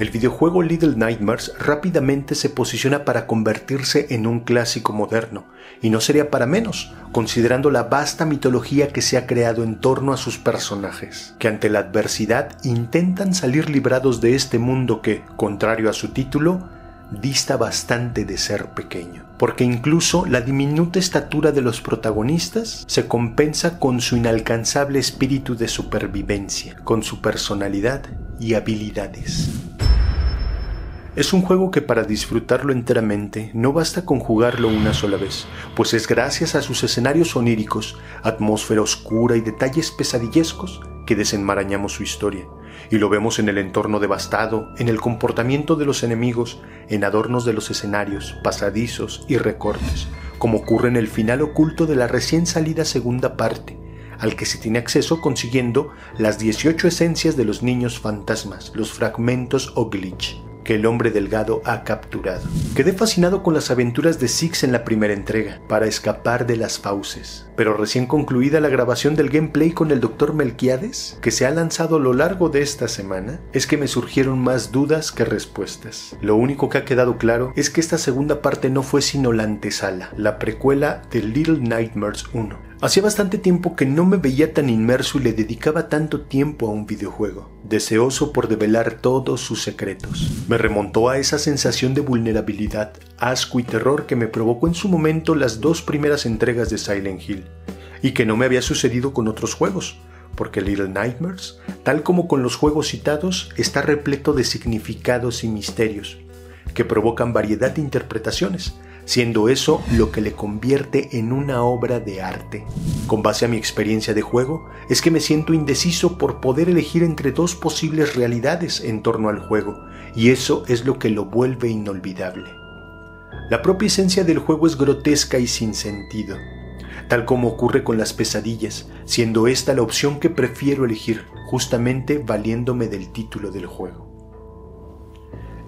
el videojuego Little Nightmares rápidamente se posiciona para convertirse en un clásico moderno, y no sería para menos, considerando la vasta mitología que se ha creado en torno a sus personajes, que ante la adversidad intentan salir librados de este mundo que, contrario a su título, dista bastante de ser pequeño, porque incluso la diminuta estatura de los protagonistas se compensa con su inalcanzable espíritu de supervivencia, con su personalidad y habilidades. Es un juego que para disfrutarlo enteramente no basta con jugarlo una sola vez, pues es gracias a sus escenarios oníricos, atmósfera oscura y detalles pesadillescos que desenmarañamos su historia, y lo vemos en el entorno devastado, en el comportamiento de los enemigos, en adornos de los escenarios, pasadizos y recortes, como ocurre en el final oculto de la recién salida segunda parte, al que se tiene acceso consiguiendo las 18 esencias de los niños fantasmas, los fragmentos o glitch que el hombre delgado ha capturado. Quedé fascinado con las aventuras de Six en la primera entrega, para escapar de las fauces, pero recién concluida la grabación del gameplay con el Dr. Melquiades, que se ha lanzado a lo largo de esta semana, es que me surgieron más dudas que respuestas. Lo único que ha quedado claro es que esta segunda parte no fue sino la antesala, la precuela de Little Nightmares 1 Hacía bastante tiempo que no me veía tan inmerso y le dedicaba tanto tiempo a un videojuego, deseoso por develar todos sus secretos. Me remontó a esa sensación de vulnerabilidad, asco y terror que me provocó en su momento las dos primeras entregas de Silent Hill, y que no me había sucedido con otros juegos, porque Little Nightmares, tal como con los juegos citados, está repleto de significados y misterios, que provocan variedad de interpretaciones, siendo eso lo que le convierte en una obra de arte. Con base a mi experiencia de juego, es que me siento indeciso por poder elegir entre dos posibles realidades en torno al juego, y eso es lo que lo vuelve inolvidable. La propia esencia del juego es grotesca y sin sentido, tal como ocurre con las pesadillas, siendo esta la opción que prefiero elegir, justamente valiéndome del título del juego.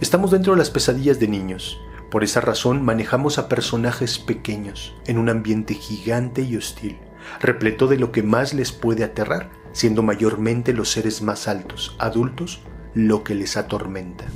Estamos dentro de las pesadillas de niños, por esa razón manejamos a personajes pequeños en un ambiente gigante y hostil, repleto de lo que más les puede aterrar, siendo mayormente los seres más altos, adultos, lo que les atormenta.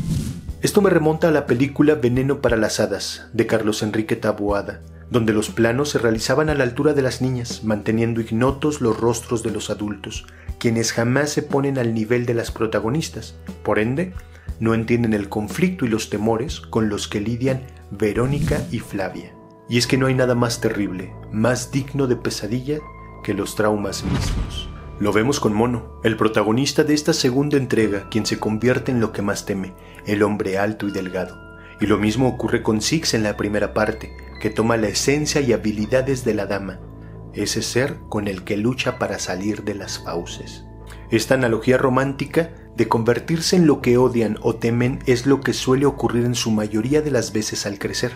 Esto me remonta a la película Veneno para las Hadas, de Carlos Enrique Taboada, donde los planos se realizaban a la altura de las niñas, manteniendo ignotos los rostros de los adultos, quienes jamás se ponen al nivel de las protagonistas. Por ende, no entienden el conflicto y los temores con los que lidian Verónica y Flavia. Y es que no hay nada más terrible, más digno de pesadilla que los traumas mismos. Lo vemos con Mono, el protagonista de esta segunda entrega, quien se convierte en lo que más teme, el hombre alto y delgado. Y lo mismo ocurre con Six en la primera parte, que toma la esencia y habilidades de la dama, ese ser con el que lucha para salir de las fauces. Esta analogía romántica de convertirse en lo que odian o temen es lo que suele ocurrir en su mayoría de las veces al crecer,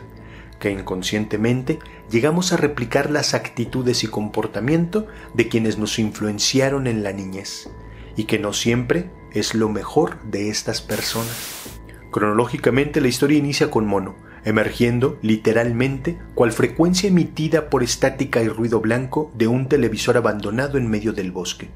que inconscientemente llegamos a replicar las actitudes y comportamiento de quienes nos influenciaron en la niñez, y que no siempre es lo mejor de estas personas. Cronológicamente la historia inicia con Mono, emergiendo literalmente cual frecuencia emitida por estática y ruido blanco de un televisor abandonado en medio del bosque.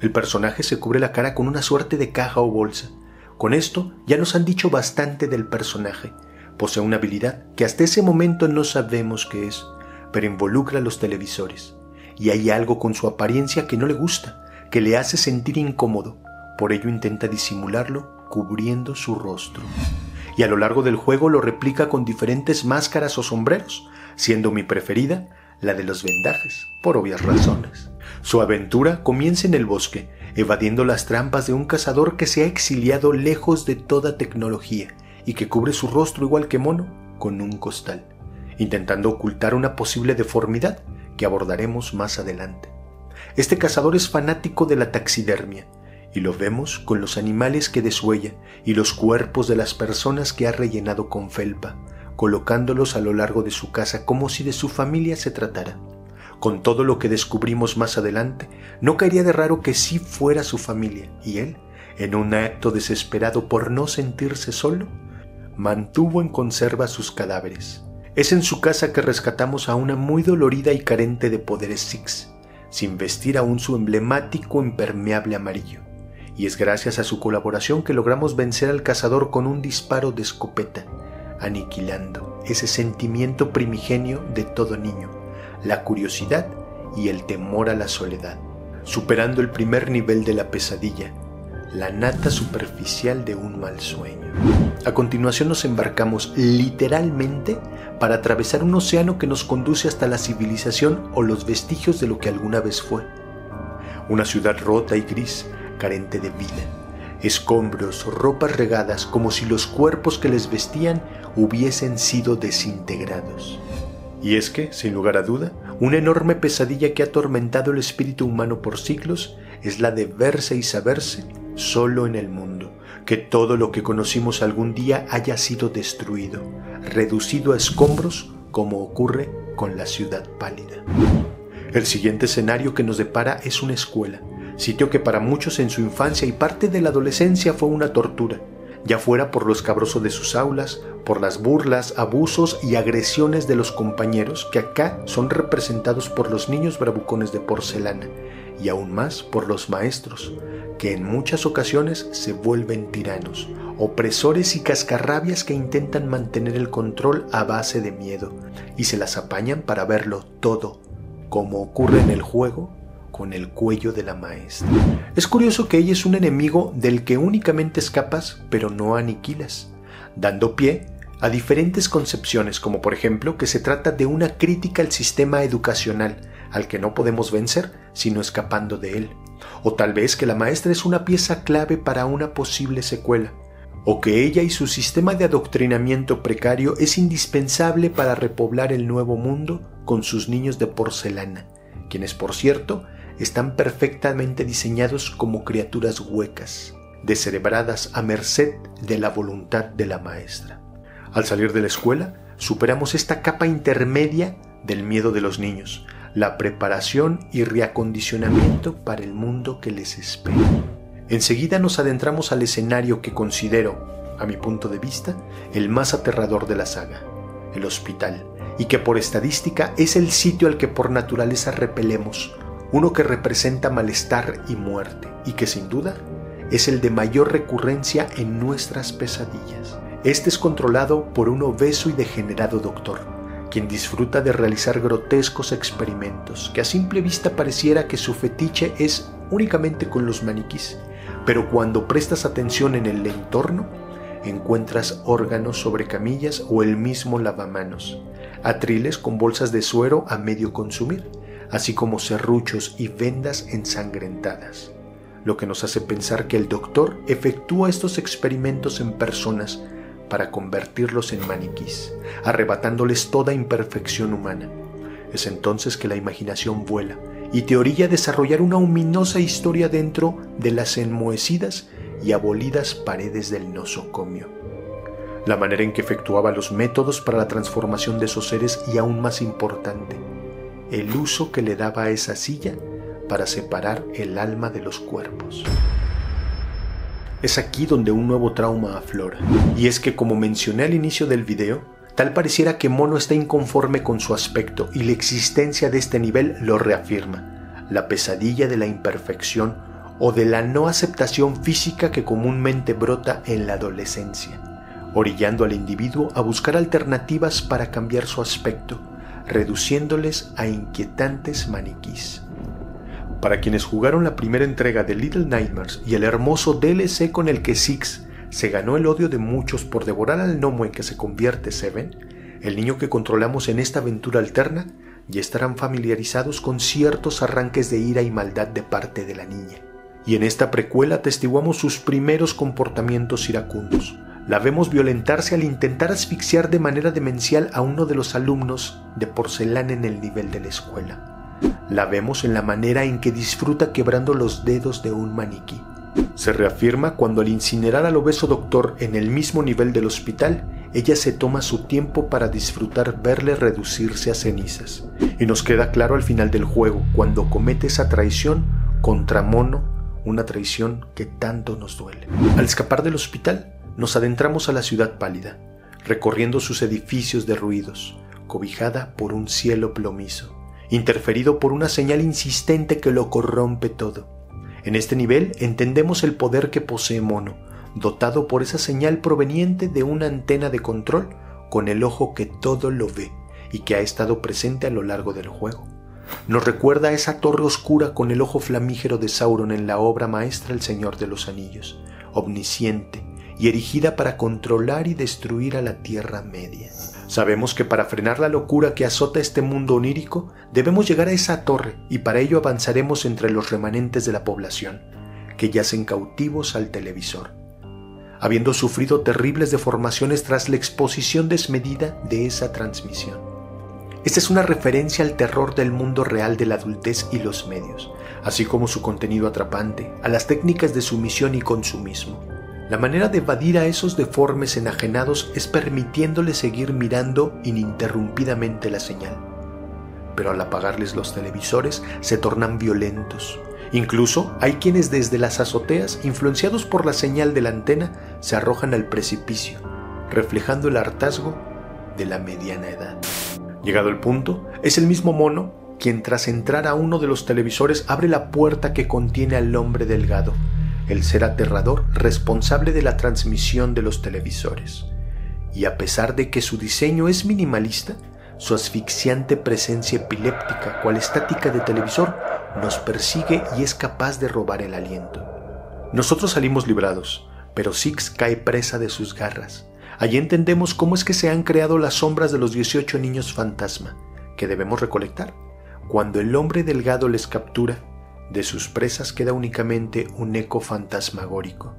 El personaje se cubre la cara con una suerte de caja o bolsa. Con esto ya nos han dicho bastante del personaje. Posee una habilidad que hasta ese momento no sabemos qué es, pero involucra los televisores. Y hay algo con su apariencia que no le gusta, que le hace sentir incómodo. Por ello intenta disimularlo cubriendo su rostro. Y a lo largo del juego lo replica con diferentes máscaras o sombreros, siendo mi preferida la de los vendajes, por obvias razones. Su aventura comienza en el bosque, evadiendo las trampas de un cazador que se ha exiliado lejos de toda tecnología y que cubre su rostro igual que mono con un costal, intentando ocultar una posible deformidad que abordaremos más adelante. Este cazador es fanático de la taxidermia, y lo vemos con los animales que desuella y los cuerpos de las personas que ha rellenado con felpa, colocándolos a lo largo de su casa como si de su familia se tratara. Con todo lo que descubrimos más adelante, no caería de raro que sí fuera su familia, y él, en un acto desesperado por no sentirse solo, mantuvo en conserva sus cadáveres. Es en su casa que rescatamos a una muy dolorida y carente de poderes Six, sin vestir aún su emblemático impermeable amarillo, y es gracias a su colaboración que logramos vencer al cazador con un disparo de escopeta, aniquilando ese sentimiento primigenio de todo niño, la curiosidad y el temor a la soledad, superando el primer nivel de la pesadilla, la nata superficial de un mal sueño. A continuación nos embarcamos literalmente para atravesar un océano que nos conduce hasta la civilización o los vestigios de lo que alguna vez fue. Una ciudad rota y gris, carente de vida. Escombros, ropas regadas como si los cuerpos que les vestían hubiesen sido desintegrados. Y es que, sin lugar a duda, una enorme pesadilla que ha atormentado el espíritu humano por siglos es la de verse y saberse solo en el mundo, que todo lo que conocimos algún día haya sido destruido, reducido a escombros como ocurre con la ciudad pálida. El siguiente escenario que nos depara es una escuela, sitio que para muchos en su infancia y parte de la adolescencia fue una tortura, ya fuera por lo escabroso de sus aulas, por las burlas, abusos y agresiones de los compañeros que acá son representados por los niños bravucones de porcelana, y aún más por los maestros, que en muchas ocasiones se vuelven tiranos, opresores y cascarrabias que intentan mantener el control a base de miedo, y se las apañan para verlo todo como ocurre en el juego con el cuello de la maestra. Es curioso que ella es un enemigo del que únicamente escapas pero no aniquilas, dando pie a diferentes concepciones como por ejemplo que se trata de una crítica al sistema educacional al que no podemos vencer sino escapando de él, o tal vez que la maestra es una pieza clave para una posible secuela, o que ella y su sistema de adoctrinamiento precario es indispensable para repoblar el nuevo mundo con sus niños de porcelana, quienes por cierto están perfectamente diseñados como criaturas huecas, descerebradas a merced de la voluntad de la maestra. Al salir de la escuela, superamos esta capa intermedia del miedo de los niños, la preparación y reacondicionamiento para el mundo que les espera. Enseguida nos adentramos al escenario que considero, a mi punto de vista, el más aterrador de la saga, el hospital, y que por estadística es el sitio al que por naturaleza repelemos, uno que representa malestar y muerte, y que sin duda es el de mayor recurrencia en nuestras pesadillas. Este es controlado por un obeso y degenerado doctor, quien disfruta de realizar grotescos experimentos, que a simple vista pareciera que su fetiche es únicamente con los maniquís, pero cuando prestas atención en el entorno, encuentras órganos sobre camillas o el mismo lavamanos, atriles con bolsas de suero a medio consumir, así como serruchos y vendas ensangrentadas, lo que nos hace pensar que el doctor efectúa estos experimentos en personas para convertirlos en maniquís, arrebatándoles toda imperfección humana. Es entonces que la imaginación vuela y te orilla a desarrollar una ominosa historia dentro de las enmohecidas y abolidas paredes del nosocomio. La manera en que efectuaba los métodos para la transformación de esos seres y aún más importante, el uso que le daba a esa silla para separar el alma de los cuerpos. Es aquí donde un nuevo trauma aflora, y es que como mencioné al inicio del video, Tal pareciera que Mono está inconforme con su aspecto y la existencia de este nivel lo reafirma, la pesadilla de la imperfección o de la no aceptación física que comúnmente brota en la adolescencia, orillando al individuo a buscar alternativas para cambiar su aspecto, reduciéndoles a inquietantes maniquís. Para quienes jugaron la primera entrega de Little Nightmares y el hermoso DLC con el que Six se ganó el odio de muchos por devorar al gnomo en que se convierte Seven, el niño que controlamos en esta aventura alterna, ya estarán familiarizados con ciertos arranques de ira y maldad de parte de la niña. Y en esta precuela atestiguamos sus primeros comportamientos iracundos. La vemos violentarse al intentar asfixiar de manera demencial a uno de los alumnos de porcelana en el nivel de la escuela. La vemos en la manera en que disfruta quebrando los dedos de un maniquí se reafirma cuando al incinerar al obeso doctor en el mismo nivel del hospital, ella se toma su tiempo para disfrutar verle reducirse a cenizas. Y nos queda claro al final del juego, cuando comete esa traición contra Mono, una traición que tanto nos duele. Al escapar del hospital, nos adentramos a la ciudad pálida, recorriendo sus edificios derruidos, cobijada por un cielo plomizo, interferido por una señal insistente que lo corrompe todo En este nivel entendemos el poder que posee Mono, dotado por esa señal proveniente de una antena de control con el ojo que todo lo ve y que ha estado presente a lo largo del juego. Nos recuerda a esa torre oscura con el ojo flamígero de Sauron en la obra maestra El Señor de los Anillos, omnisciente y erigida para controlar y destruir a la Tierra Media. Sabemos que para frenar la locura que azota este mundo onírico, debemos llegar a esa torre y para ello avanzaremos entre los remanentes de la población, que yacen cautivos al televisor, habiendo sufrido terribles deformaciones tras la exposición desmedida de esa transmisión. Esta es una referencia al terror del mundo real de la adultez y los medios, así como su contenido atrapante, a las técnicas de sumisión y consumismo la manera de evadir a esos deformes enajenados es permitiéndoles seguir mirando ininterrumpidamente la señal. Pero al apagarles los televisores se tornan violentos. Incluso hay quienes desde las azoteas, influenciados por la señal de la antena, se arrojan al precipicio, reflejando el hartazgo de la mediana edad. Llegado el punto, es el mismo mono quien tras entrar a uno de los televisores abre la puerta que contiene al hombre delgado el ser aterrador responsable de la transmisión de los televisores. Y a pesar de que su diseño es minimalista, su asfixiante presencia epiléptica, cual estática de televisor, nos persigue y es capaz de robar el aliento. Nosotros salimos librados, pero Six cae presa de sus garras. Allí entendemos cómo es que se han creado las sombras de los 18 niños fantasma, que debemos recolectar. Cuando el hombre delgado les captura, de sus presas queda únicamente un eco fantasmagórico,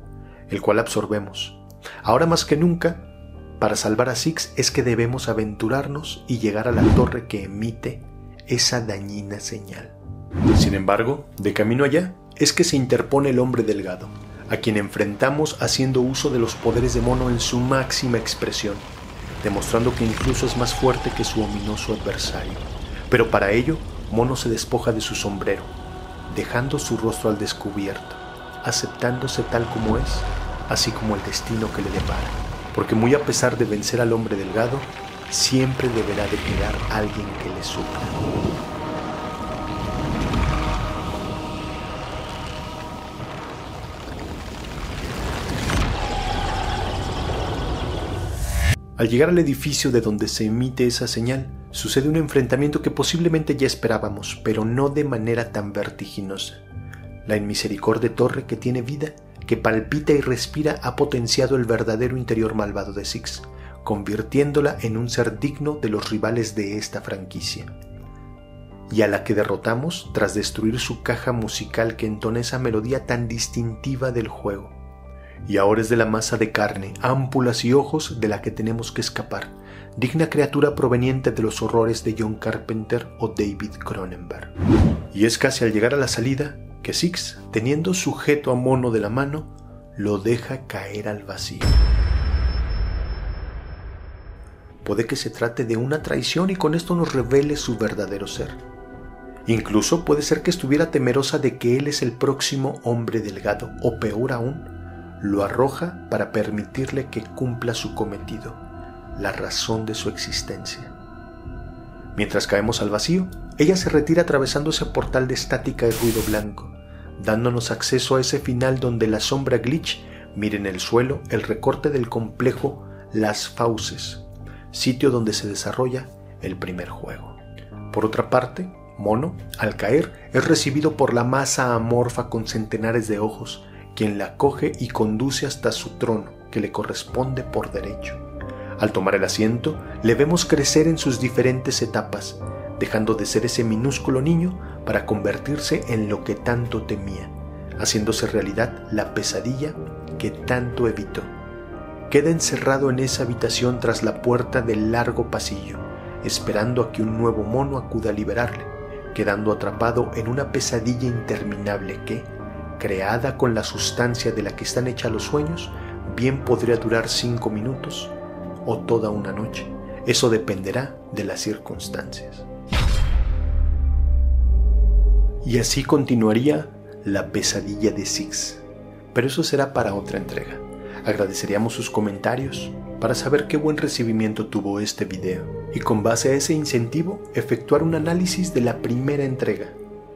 el cual absorbemos. Ahora más que nunca, para salvar a Six es que debemos aventurarnos y llegar a la torre que emite esa dañina señal. Sin embargo, de camino allá, es que se interpone el hombre delgado, a quien enfrentamos haciendo uso de los poderes de mono en su máxima expresión, demostrando que incluso es más fuerte que su ominoso adversario. Pero para ello, Mono se despoja de su sombrero, dejando su rostro al descubierto, aceptándose tal como es, así como el destino que le depara, porque muy a pesar de vencer al hombre delgado, siempre deberá de quedar alguien que le supla. Al llegar al edificio de donde se emite esa señal, sucede un enfrentamiento que posiblemente ya esperábamos, pero no de manera tan vertiginosa. La inmisericordia torre que tiene vida, que palpita y respira, ha potenciado el verdadero interior malvado de Six, convirtiéndola en un ser digno de los rivales de esta franquicia. Y a la que derrotamos tras destruir su caja musical que entona esa melodía tan distintiva del juego y ahora es de la masa de carne, ámpulas y ojos de la que tenemos que escapar, digna criatura proveniente de los horrores de John Carpenter o David Cronenberg. Y es casi al llegar a la salida que Six, teniendo sujeto a Mono de la mano, lo deja caer al vacío. Puede que se trate de una traición y con esto nos revele su verdadero ser. Incluso puede ser que estuviera temerosa de que él es el próximo hombre delgado, o peor aún, lo arroja para permitirle que cumpla su cometido, la razón de su existencia. Mientras caemos al vacío, ella se retira atravesando ese portal de estática y ruido blanco, dándonos acceso a ese final donde la sombra glitch mira en el suelo el recorte del complejo Las Fauces, sitio donde se desarrolla el primer juego. Por otra parte, Mono, al caer, es recibido por la masa amorfa con centenares de ojos, quien la coge y conduce hasta su trono, que le corresponde por derecho. Al tomar el asiento, le vemos crecer en sus diferentes etapas, dejando de ser ese minúsculo niño para convertirse en lo que tanto temía, haciéndose realidad la pesadilla que tanto evitó. Queda encerrado en esa habitación tras la puerta del largo pasillo, esperando a que un nuevo mono acuda a liberarle, quedando atrapado en una pesadilla interminable que, creada con la sustancia de la que están hechas los sueños, bien podría durar cinco minutos o toda una noche. Eso dependerá de las circunstancias. Y así continuaría la pesadilla de Six. Pero eso será para otra entrega. Agradeceríamos sus comentarios para saber qué buen recibimiento tuvo este video y con base a ese incentivo efectuar un análisis de la primera entrega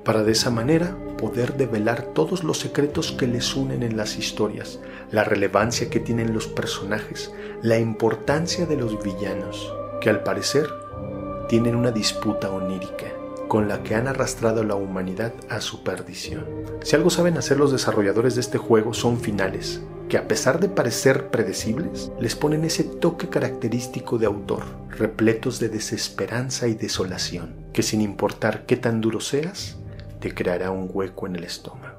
para de esa manera poder develar todos los secretos que les unen en las historias, la relevancia que tienen los personajes, la importancia de los villanos, que al parecer tienen una disputa onírica con la que han arrastrado a la humanidad a su perdición. Si algo saben hacer los desarrolladores de este juego son finales, que a pesar de parecer predecibles, les ponen ese toque característico de autor, repletos de desesperanza y desolación, que sin importar qué tan duro seas, te creará un hueco en el estómago.